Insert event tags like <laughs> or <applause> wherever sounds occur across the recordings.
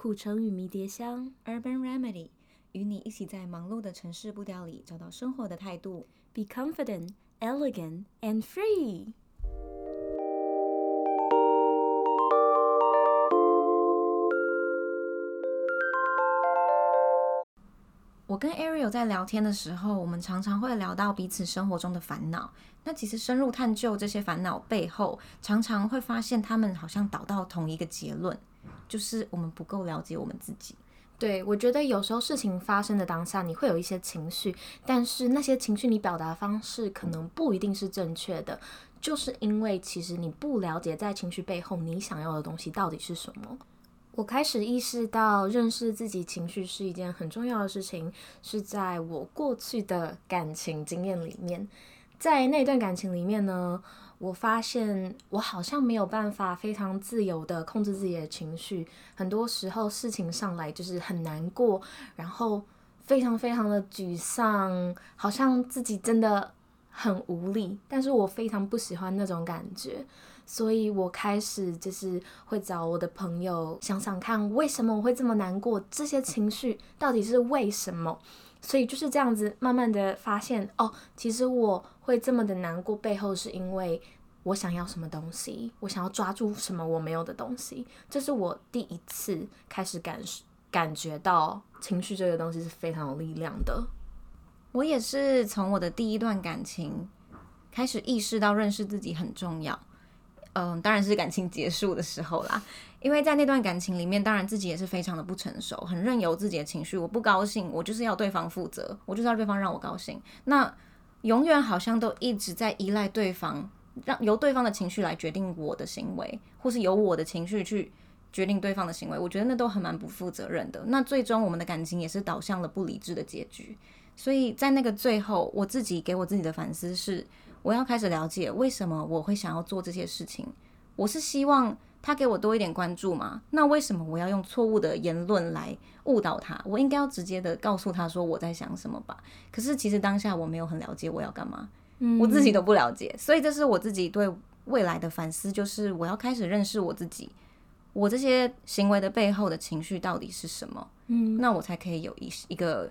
苦橙与迷迭香，Urban Remedy，与你一起在忙碌的城市步调里找到生活的态度。Be confident, elegant, and free。我跟 Ariel 在聊天的时候，我们常常会聊到彼此生活中的烦恼。那其实深入探究这些烦恼背后，常常会发现他们好像导到同一个结论。就是我们不够了解我们自己。对，我觉得有时候事情发生的当下，你会有一些情绪，但是那些情绪你表达方式可能不一定是正确的，就是因为其实你不了解在情绪背后你想要的东西到底是什么。我开始意识到认识自己情绪是一件很重要的事情，是在我过去的感情经验里面，在那段感情里面呢。我发现我好像没有办法非常自由的控制自己的情绪，很多时候事情上来就是很难过，然后非常非常的沮丧，好像自己真的很无力。但是我非常不喜欢那种感觉，所以我开始就是会找我的朋友想想看，为什么我会这么难过，这些情绪到底是为什么？所以就是这样子，慢慢的发现哦，其实我会这么的难过，背后是因为我想要什么东西，我想要抓住什么我没有的东西。这是我第一次开始感感觉到情绪这个东西是非常有力量的。我也是从我的第一段感情开始意识到认识自己很重要。嗯，当然是感情结束的时候啦。因为在那段感情里面，当然自己也是非常的不成熟，很任由自己的情绪。我不高兴，我就是要对方负责，我就是要对方让我高兴。那永远好像都一直在依赖对方，让由对方的情绪来决定我的行为，或是由我的情绪去决定对方的行为。我觉得那都很蛮不负责任的。那最终我们的感情也是导向了不理智的结局。所以在那个最后，我自己给我自己的反思是，我要开始了解为什么我会想要做这些事情。我是希望。他给我多一点关注嘛？那为什么我要用错误的言论来误导他？我应该要直接的告诉他说我在想什么吧。可是其实当下我没有很了解我要干嘛，嗯，我自己都不了解，所以这是我自己对未来的反思，就是我要开始认识我自己，我这些行为的背后的情绪到底是什么？嗯，那我才可以有一一个，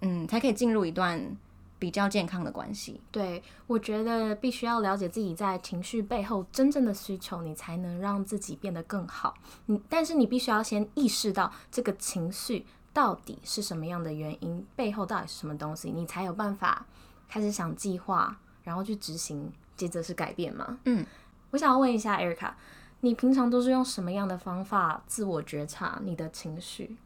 嗯，才可以进入一段。比较健康的关系，对，我觉得必须要了解自己在情绪背后真正的需求，你才能让自己变得更好。你，但是你必须要先意识到这个情绪到底是什么样的原因，背后到底是什么东西，你才有办法开始想计划，然后去执行，接着是改变嘛。嗯，我想要问一下 Erica，你平常都是用什么样的方法自我觉察你的情绪？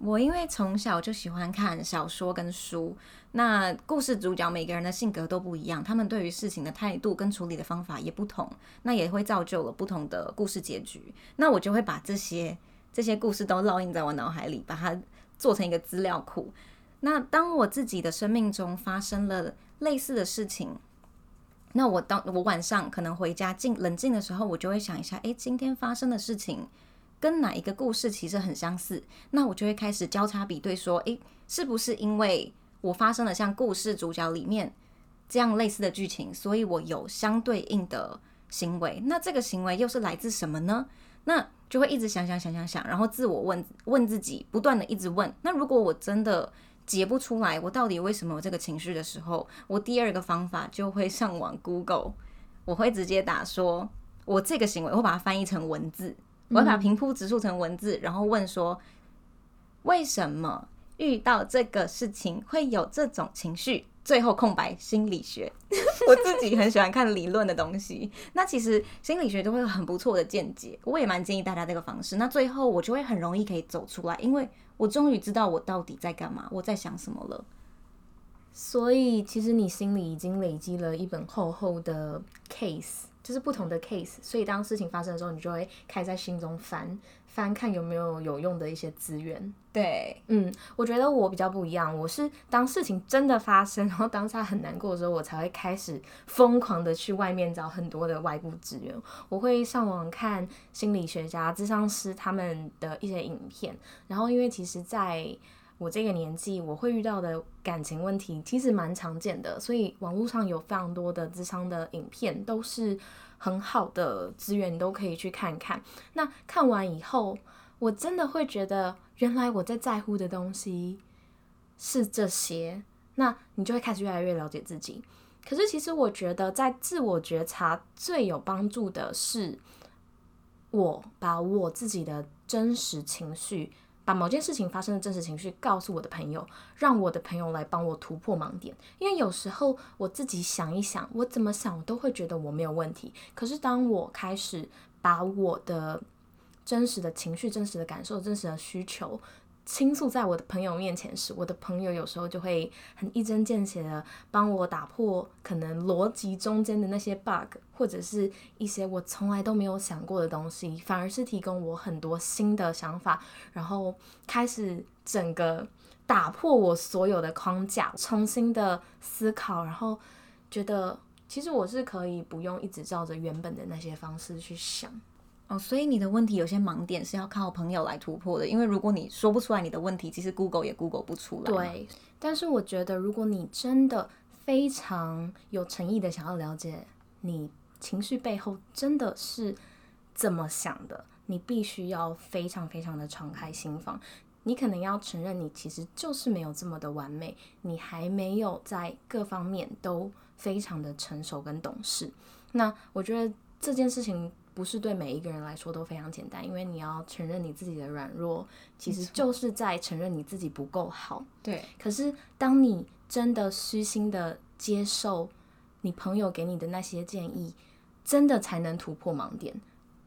我因为从小就喜欢看小说跟书，那故事主角每个人的性格都不一样，他们对于事情的态度跟处理的方法也不同，那也会造就了不同的故事结局。那我就会把这些这些故事都烙印在我脑海里，把它做成一个资料库。那当我自己的生命中发生了类似的事情，那我当我晚上可能回家静冷静的时候，我就会想一下，诶，今天发生的事情。跟哪一个故事其实很相似，那我就会开始交叉比对，说，诶，是不是因为我发生了像故事主角里面这样类似的剧情，所以我有相对应的行为？那这个行为又是来自什么呢？那就会一直想想想想想，然后自我问问自己，不断的一直问。那如果我真的解不出来，我到底为什么有这个情绪的时候，我第二个方法就会上网 Google，我会直接打说，我这个行为，我把它翻译成文字。我会把平铺直述成文字，然后问说：为什么遇到这个事情会有这种情绪？最后空白心理学，<laughs> 我自己很喜欢看理论的东西。那其实心理学都会有很不错的见解，我也蛮建议大家这个方式。那最后我就会很容易可以走出来，因为我终于知道我到底在干嘛，我在想什么了。所以其实你心里已经累积了一本厚厚的 case。就是不同的 case，所以当事情发生的时候，你就会开始在心中翻翻看有没有有用的一些资源。对，嗯，我觉得我比较不一样，我是当事情真的发生，然后当下很难过的时候，我才会开始疯狂的去外面找很多的外部资源。我会上网看心理学家、智商师他们的一些影片，然后因为其实在我这个年纪，我会遇到的感情问题其实蛮常见的，所以网络上有非常多的智商的影片，都是很好的资源，你都可以去看看。那看完以后，我真的会觉得，原来我在在乎的东西是这些，那你就会开始越来越了解自己。可是，其实我觉得，在自我觉察最有帮助的是，我把我自己的真实情绪，把某件事情发生的真实情绪告诉我的朋友，让我的朋友来帮我突破盲点。因为有时候我自己想一想，我怎么想，我都会觉得我没有问题。可是，当我开始把我的真实的情绪、真实的感受、真实的需求倾诉在我的朋友面前时，我的朋友有时候就会很一针见血的帮我打破可能逻辑中间的那些 bug，或者是一些我从来都没有想过的东西，反而是提供我很多新的想法，然后开始整个打破我所有的框架，重新的思考，然后觉得其实我是可以不用一直照着原本的那些方式去想。哦，所以你的问题有些盲点是要靠朋友来突破的，因为如果你说不出来你的问题，其实 Google 也 Google 不出来。对，但是我觉得如果你真的非常有诚意的想要了解你情绪背后真的是怎么想的，你必须要非常非常的敞开心房。你可能要承认你其实就是没有这么的完美，你还没有在各方面都非常的成熟跟懂事。那我觉得这件事情。不是对每一个人来说都非常简单，因为你要承认你自己的软弱，其实就是在承认你自己不够好。对。可是，当你真的虚心的接受你朋友给你的那些建议，真的才能突破盲点。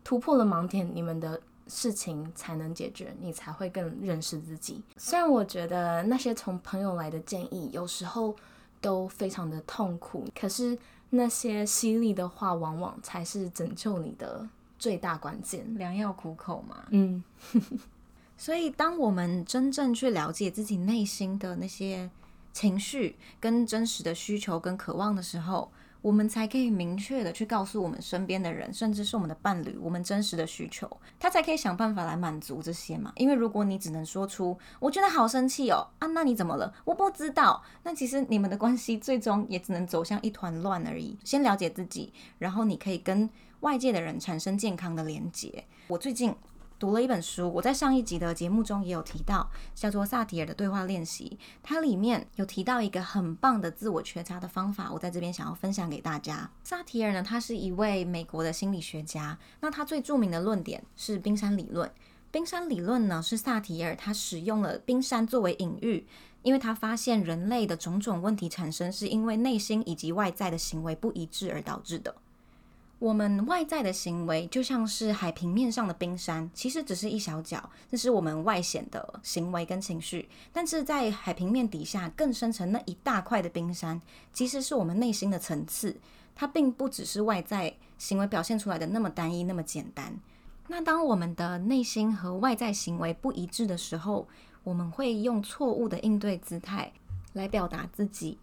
突破了盲点，你们的事情才能解决，你才会更认识自己。虽然我觉得那些从朋友来的建议有时候都非常的痛苦，可是。那些犀利的话，往往才是拯救你的最大关键。良药苦口嘛。嗯，<laughs> 所以当我们真正去了解自己内心的那些情绪、跟真实的需求、跟渴望的时候，我们才可以明确的去告诉我们身边的人，甚至是我们的伴侣，我们真实的需求，他才可以想办法来满足这些嘛。因为如果你只能说出“我觉得好生气哦”，啊，那你怎么了？我不知道。那其实你们的关系最终也只能走向一团乱而已。先了解自己，然后你可以跟外界的人产生健康的连接。我最近。读了一本书，我在上一集的节目中也有提到，叫做萨提尔的对话练习。它里面有提到一个很棒的自我觉察的方法，我在这边想要分享给大家。萨提尔呢，他是一位美国的心理学家。那他最著名的论点是冰山理论。冰山理论呢，是萨提尔他使用了冰山作为隐喻，因为他发现人类的种种问题产生是因为内心以及外在的行为不一致而导致的。我们外在的行为就像是海平面上的冰山，其实只是一小角，这是我们外显的行为跟情绪。但是在海平面底下更深层那一大块的冰山，其实是我们内心的层次。它并不只是外在行为表现出来的那么单一、那么简单。那当我们的内心和外在行为不一致的时候，我们会用错误的应对姿态来表达自己，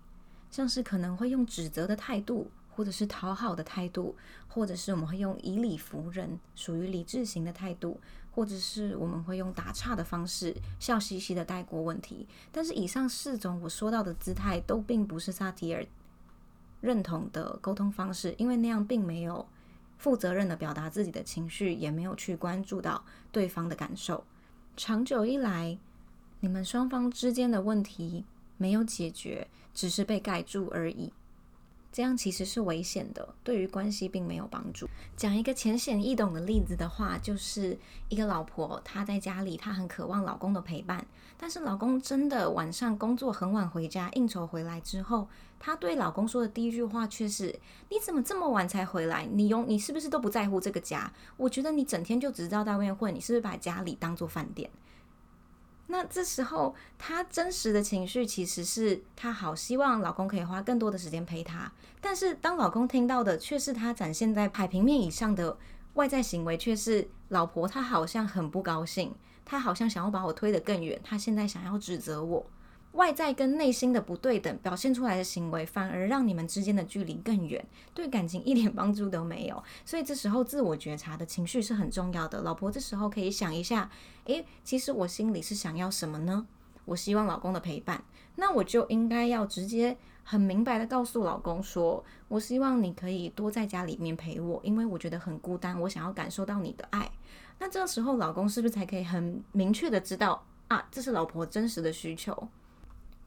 像是可能会用指责的态度。或者是讨好的态度，或者是我们会用以理服人，属于理智型的态度，或者是我们会用打岔的方式，笑嘻嘻的带过问题。但是以上四种我说到的姿态，都并不是萨提尔认同的沟通方式，因为那样并没有负责任的表达自己的情绪，也没有去关注到对方的感受。长久以来，你们双方之间的问题没有解决，只是被盖住而已。这样其实是危险的，对于关系并没有帮助。讲一个浅显易懂的例子的话，就是一个老婆，她在家里，她很渴望老公的陪伴，但是老公真的晚上工作很晚回家，应酬回来之后，她对老公说的第一句话却是：“你怎么这么晚才回来？你用你是不是都不在乎这个家？我觉得你整天就只知道在外面混，你是不是把家里当做饭店？”那这时候，她真实的情绪其实是她好希望老公可以花更多的时间陪她，但是当老公听到的却是她展现在海平面以上的外在行为，却是老婆她好像很不高兴，她好像想要把我推得更远，她现在想要指责我。外在跟内心的不对等表现出来的行为，反而让你们之间的距离更远，对感情一点帮助都没有。所以这时候自我觉察的情绪是很重要的。老婆这时候可以想一下，诶，其实我心里是想要什么呢？我希望老公的陪伴，那我就应该要直接很明白的告诉老公说，我希望你可以多在家里面陪我，因为我觉得很孤单，我想要感受到你的爱。那这时候，老公是不是才可以很明确的知道啊，这是老婆真实的需求，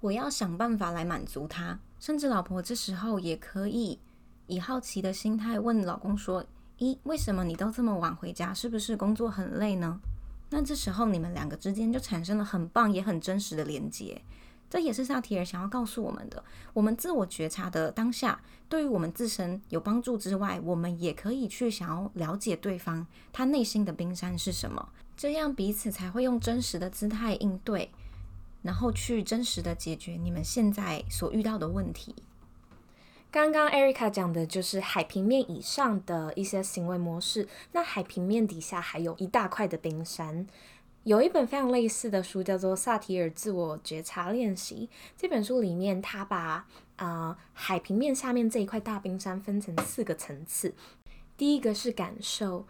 我要想办法来满足他。甚至老婆这时候也可以以好奇的心态问老公说：“咦，为什么你都这么晚回家？是不是工作很累呢？”那这时候你们两个之间就产生了很棒也很真实的连接。这也是萨提尔想要告诉我们的：我们自我觉察的当下，对于我们自身有帮助之外，我们也可以去想要了解对方他内心的冰山是什么，这样彼此才会用真实的姿态应对，然后去真实的解决你们现在所遇到的问题。刚刚 Erica 讲的就是海平面以上的一些行为模式，那海平面底下还有一大块的冰山。有一本非常类似的书，叫做《萨提尔自我觉察练习》。这本书里面，他把啊、海平面下面这一块大冰山分成四个层次。第一个是感受，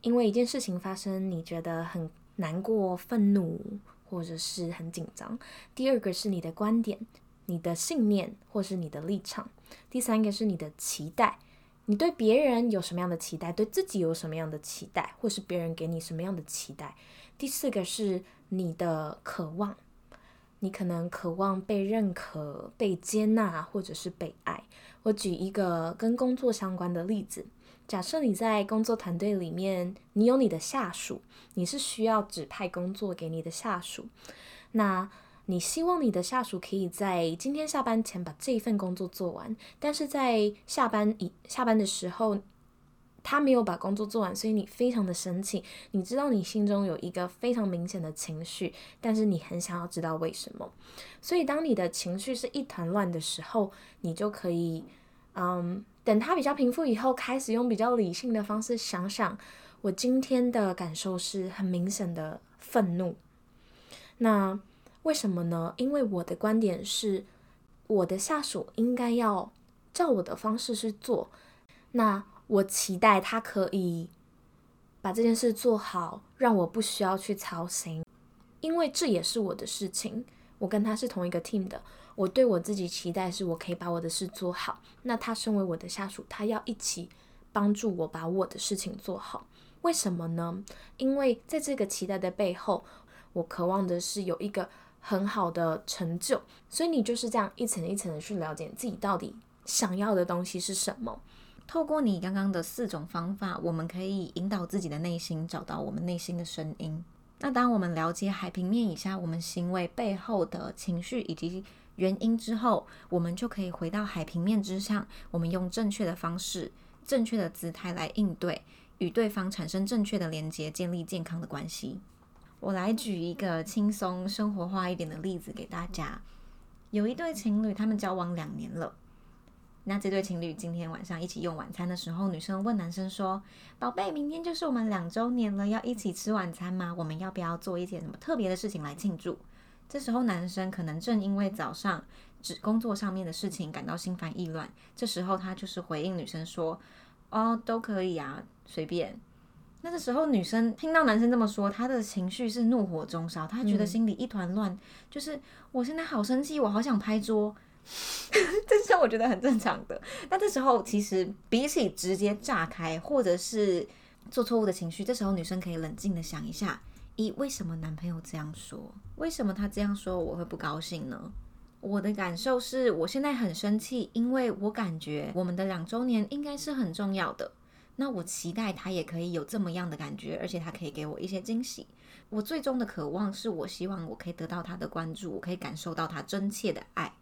因为一件事情发生，你觉得很难过、愤怒，或者是很紧张。第二个是你的观点、你的信念，或是你的立场。第三个是你的期待，你对别人有什么样的期待，对自己有什么样的期待，或是别人给你什么样的期待。第四个是你的渴望，你可能渴望被认可、被接纳，或者是被爱。我举一个跟工作相关的例子：假设你在工作团队里面，你有你的下属，你是需要指派工作给你的下属，那你希望你的下属可以在今天下班前把这一份工作做完，但是在下班以下班的时候。他没有把工作做完，所以你非常的生气。你知道你心中有一个非常明显的情绪，但是你很想要知道为什么。所以当你的情绪是一团乱的时候，你就可以，嗯，等他比较平复以后，开始用比较理性的方式想想，我今天的感受是很明显的愤怒。那为什么呢？因为我的观点是，我的下属应该要照我的方式去做。那我期待他可以把这件事做好，让我不需要去操心，因为这也是我的事情。我跟他是同一个 team 的，我对我自己期待是我可以把我的事做好。那他身为我的下属，他要一起帮助我把我的事情做好。为什么呢？因为在这个期待的背后，我渴望的是有一个很好的成就。所以你就是这样一层一层的去了解自己到底想要的东西是什么。透过你刚刚的四种方法，我们可以引导自己的内心，找到我们内心的声音。那当我们了解海平面以下我们行为背后的情绪以及原因之后，我们就可以回到海平面之上，我们用正确的方式、正确的姿态来应对，与对方产生正确的连接，建立健康的关系。我来举一个轻松生活化一点的例子给大家。有一对情侣，他们交往两年了。那这对情侣今天晚上一起用晚餐的时候，女生问男生说：“宝贝，明天就是我们两周年了，要一起吃晚餐吗？我们要不要做一件什么特别的事情来庆祝？”这时候男生可能正因为早上只工作上面的事情感到心烦意乱，这时候他就是回应女生说：“哦，都可以啊，随便。”那这时候女生听到男生这么说，她的情绪是怒火中烧，她觉得心里一团乱，就是我现在好生气，我好想拍桌。<laughs> 这是我觉得很正常的。那这时候其实比起直接炸开，或者是做错误的情绪，这时候女生可以冷静的想一下：一，为什么男朋友这样说？为什么他这样说我会不高兴呢？我的感受是我现在很生气，因为我感觉我们的两周年应该是很重要的。那我期待他也可以有这么样的感觉，而且他可以给我一些惊喜。我最终的渴望是我希望我可以得到他的关注，我可以感受到他真切的爱。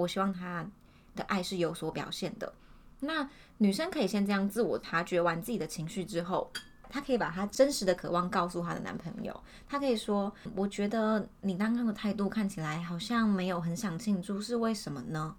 我希望他的爱是有所表现的。那女生可以先这样自我察觉完自己的情绪之后，她可以把她真实的渴望告诉她的男朋友。她可以说：“我觉得你刚刚的态度看起来好像没有很想庆祝，是为什么呢？”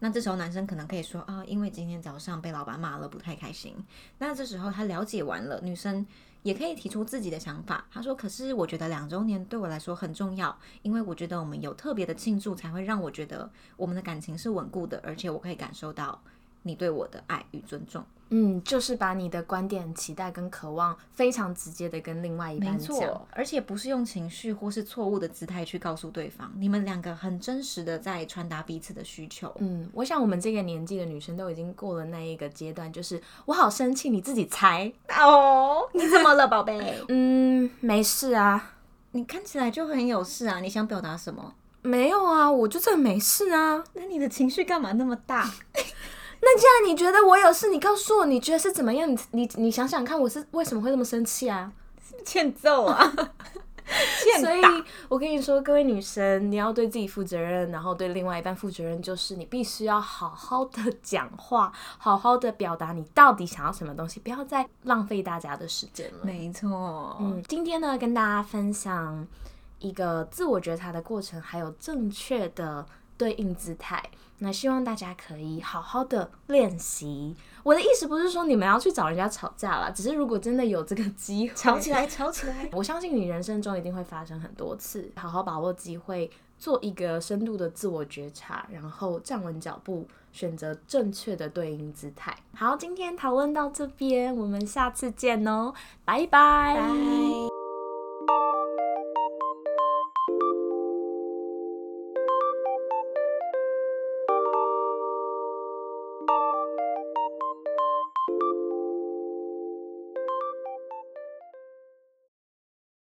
那这时候男生可能可以说：“啊，因为今天早上被老板骂了，不太开心。”那这时候他了解完了，女生。也可以提出自己的想法。他说：“可是我觉得两周年对我来说很重要，因为我觉得我们有特别的庆祝，才会让我觉得我们的感情是稳固的，而且我可以感受到你对我的爱与尊重。嗯，就是把你的观点、期待跟渴望非常直接的跟另外一半讲，而且不是用情绪或是错误的姿态去告诉对方，你们两个很真实的在传达彼此的需求。嗯，我想我们这个年纪的女生都已经过了那一个阶段，就是我好生气，你自己猜 <laughs> 哦，你怎么了，宝贝？<laughs> 嗯，没事啊，你看起来就很有事啊，你想表达什么？没有啊，我就真的没事啊，那你的情绪干嘛那么大？<laughs> 那既然你觉得我有事，你告诉我你觉得是怎么样？你你你想想看，我是为什么会这么生气啊？欠揍啊！<laughs> 所以我跟你说，各位女生，你要对自己负责任，然后对另外一半负责任，就是你必须要好好的讲话，好好的表达你到底想要什么东西，不要再浪费大家的时间了。没错，嗯，今天呢，跟大家分享一个自我觉察的过程，还有正确的对应姿态。那希望大家可以好好的练习。我的意思不是说你们要去找人家吵架啦，只是如果真的有这个机会，吵起来，吵起来。<laughs> 我相信你人生中一定会发生很多次，好好把握机会，做一个深度的自我觉察，然后站稳脚步，选择正确的对应姿态。好，今天讨论到这边，我们下次见哦，拜拜。